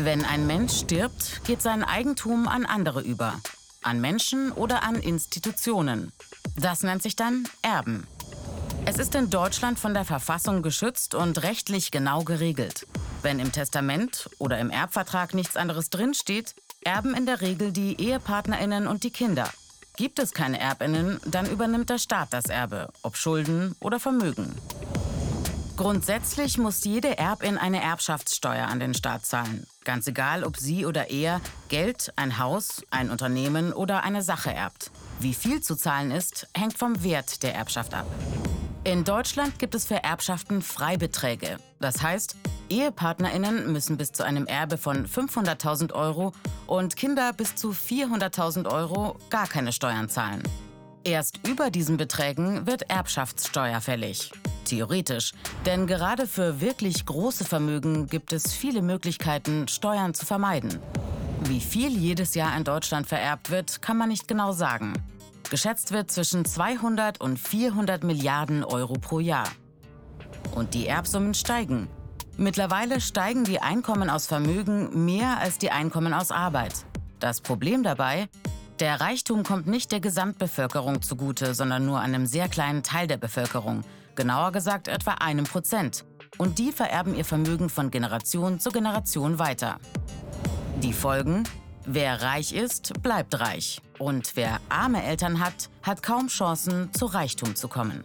Wenn ein Mensch stirbt, geht sein Eigentum an andere über. An Menschen oder an Institutionen. Das nennt sich dann Erben. Es ist in Deutschland von der Verfassung geschützt und rechtlich genau geregelt. Wenn im Testament oder im Erbvertrag nichts anderes drinsteht, erben in der Regel die Ehepartnerinnen und die Kinder. Gibt es keine Erbinnen, dann übernimmt der Staat das Erbe, ob Schulden oder Vermögen. Grundsätzlich muss jede Erbin eine Erbschaftssteuer an den Staat zahlen. Ganz egal, ob sie oder er Geld, ein Haus, ein Unternehmen oder eine Sache erbt. Wie viel zu zahlen ist, hängt vom Wert der Erbschaft ab. In Deutschland gibt es für Erbschaften Freibeträge. Das heißt, EhepartnerInnen müssen bis zu einem Erbe von 500.000 Euro und Kinder bis zu 400.000 Euro gar keine Steuern zahlen. Erst über diesen Beträgen wird Erbschaftssteuer fällig. Theoretisch, denn gerade für wirklich große Vermögen gibt es viele Möglichkeiten, Steuern zu vermeiden. Wie viel jedes Jahr in Deutschland vererbt wird, kann man nicht genau sagen. Geschätzt wird zwischen 200 und 400 Milliarden Euro pro Jahr. Und die Erbsummen steigen. Mittlerweile steigen die Einkommen aus Vermögen mehr als die Einkommen aus Arbeit. Das Problem dabei, der Reichtum kommt nicht der Gesamtbevölkerung zugute, sondern nur einem sehr kleinen Teil der Bevölkerung, genauer gesagt etwa einem Prozent. Und die vererben ihr Vermögen von Generation zu Generation weiter. Die Folgen? Wer reich ist, bleibt reich. Und wer arme Eltern hat, hat kaum Chancen, zu Reichtum zu kommen.